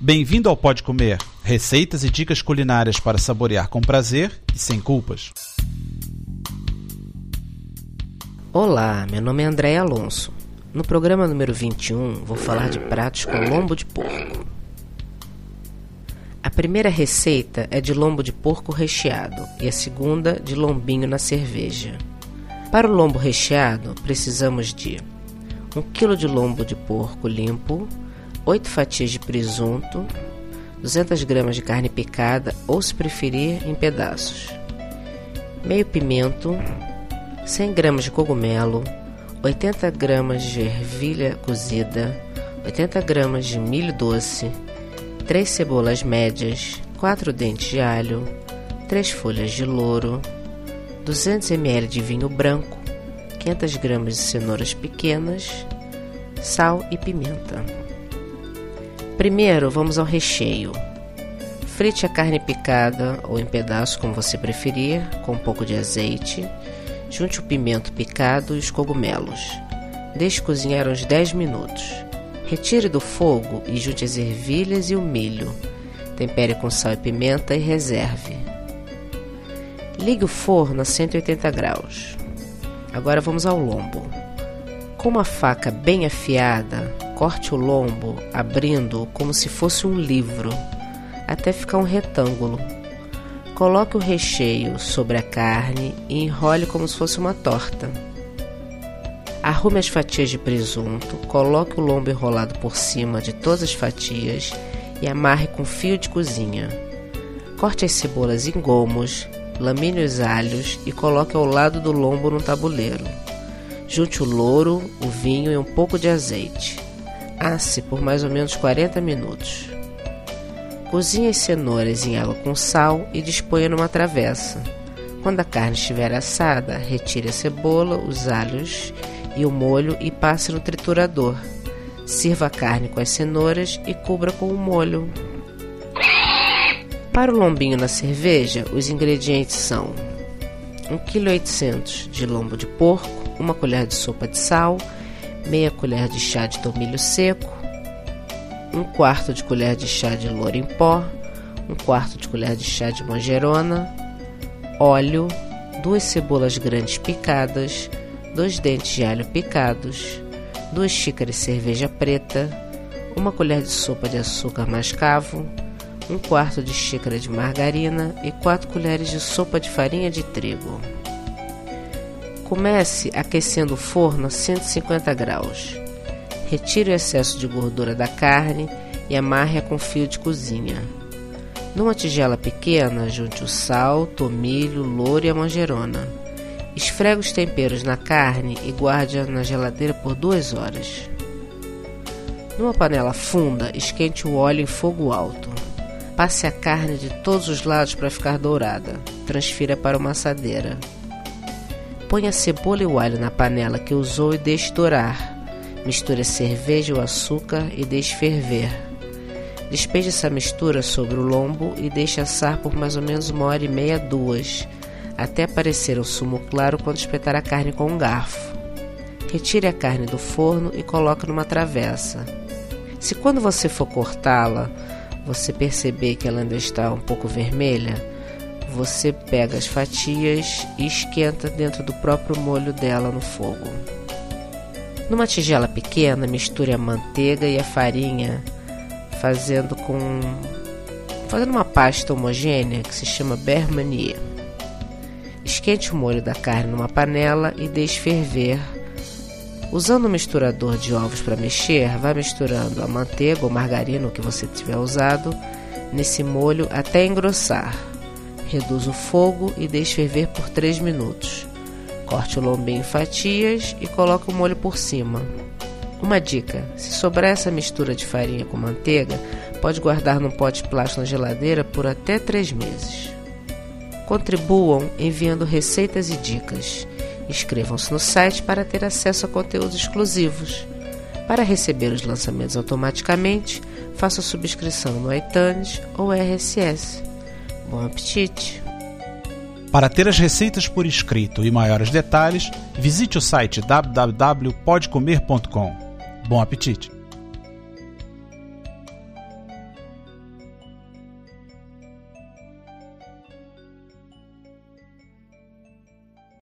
Bem-vindo ao Pode Comer, receitas e dicas culinárias para saborear com prazer e sem culpas. Olá, meu nome é André Alonso. No programa número 21 vou falar de pratos com lombo de porco. A primeira receita é de lombo de porco recheado e a segunda de lombinho na cerveja. Para o lombo recheado, precisamos de 1 kg de lombo de porco limpo, 8 fatias de presunto, 200 gramas de carne picada ou, se preferir, em pedaços, meio pimento, 100 gramas de cogumelo, 80 gramas de ervilha cozida, 80 gramas de milho doce, 3 cebolas médias, 4 dentes de alho, 3 folhas de louro, 200 ml de vinho branco, 500 gramas de cenouras pequenas, sal e pimenta. Primeiro, vamos ao recheio. Frite a carne picada ou em pedaços, como você preferir, com um pouco de azeite. Junte o pimento picado e os cogumelos. Deixe cozinhar uns 10 minutos. Retire do fogo e junte as ervilhas e o milho. Tempere com sal e pimenta e reserve. Ligue o forno a 180 graus. Agora vamos ao lombo. Com uma faca bem afiada, corte o lombo abrindo como se fosse um livro, até ficar um retângulo. Coloque o recheio sobre a carne e enrole como se fosse uma torta. Arrume as fatias de presunto, coloque o lombo enrolado por cima de todas as fatias e amarre com fio de cozinha. Corte as cebolas em gomos, lamine os alhos e coloque ao lado do lombo no tabuleiro. Junte o louro, o vinho e um pouco de azeite. Asse por mais ou menos 40 minutos. Cozinhe as cenouras em água com sal e disponha numa travessa. Quando a carne estiver assada, retire a cebola, os alhos e o molho e passe no triturador. Sirva a carne com as cenouras e cubra com o molho. Para o lombinho na cerveja, os ingredientes são 1,8 kg de lombo de porco, uma colher de sopa de sal, meia colher de chá de tomilho seco, um quarto de colher de chá de louro em pó, um quarto de colher de chá de manjerona, óleo, duas cebolas grandes picadas, dois dentes de alho picados, duas xícaras de cerveja preta, uma colher de sopa de açúcar mascavo, um quarto de xícara de margarina e quatro colheres de sopa de farinha de trigo. Comece aquecendo o forno a 150 graus. Retire o excesso de gordura da carne e amarre-a com fio de cozinha. Numa tigela pequena, junte o sal, tomilho, louro e a manjerona. Esfregue os temperos na carne e guarde-a na geladeira por duas horas. Numa panela funda, esquente o óleo em fogo alto. Passe a carne de todos os lados para ficar dourada. Transfira para uma assadeira. Ponha a cebola e o alho na panela que usou e deixe dourar. Misture a cerveja e o açúcar e deixe ferver. Despeje essa mistura sobre o lombo e deixe assar por mais ou menos uma hora e meia, duas, até aparecer um sumo claro quando espetar a carne com um garfo. Retire a carne do forno e coloque numa travessa. Se quando você for cortá-la, você perceber que ela ainda está um pouco vermelha, você pega as fatias e esquenta dentro do próprio molho dela no fogo. Numa tigela pequena, misture a manteiga e a farinha, fazendo com fazendo uma pasta homogênea que se chama bermanier. Esquente o molho da carne numa panela e deixe ferver. Usando um misturador de ovos para mexer, vá misturando a manteiga ou margarina, o que você tiver usado, nesse molho até engrossar. Reduza o fogo e deixe ferver por 3 minutos. Corte o lombinho em fatias e coloque o molho por cima. Uma dica: se sobrar essa mistura de farinha com manteiga, pode guardar num pote plástico na geladeira por até 3 meses. Contribuam enviando receitas e dicas. Inscrevam-se no site para ter acesso a conteúdos exclusivos. Para receber os lançamentos automaticamente, faça subscrição no iTunes ou RSS. Bom apetite! Para ter as receitas por escrito e maiores detalhes, visite o site www.podcomer.com. Bom apetite!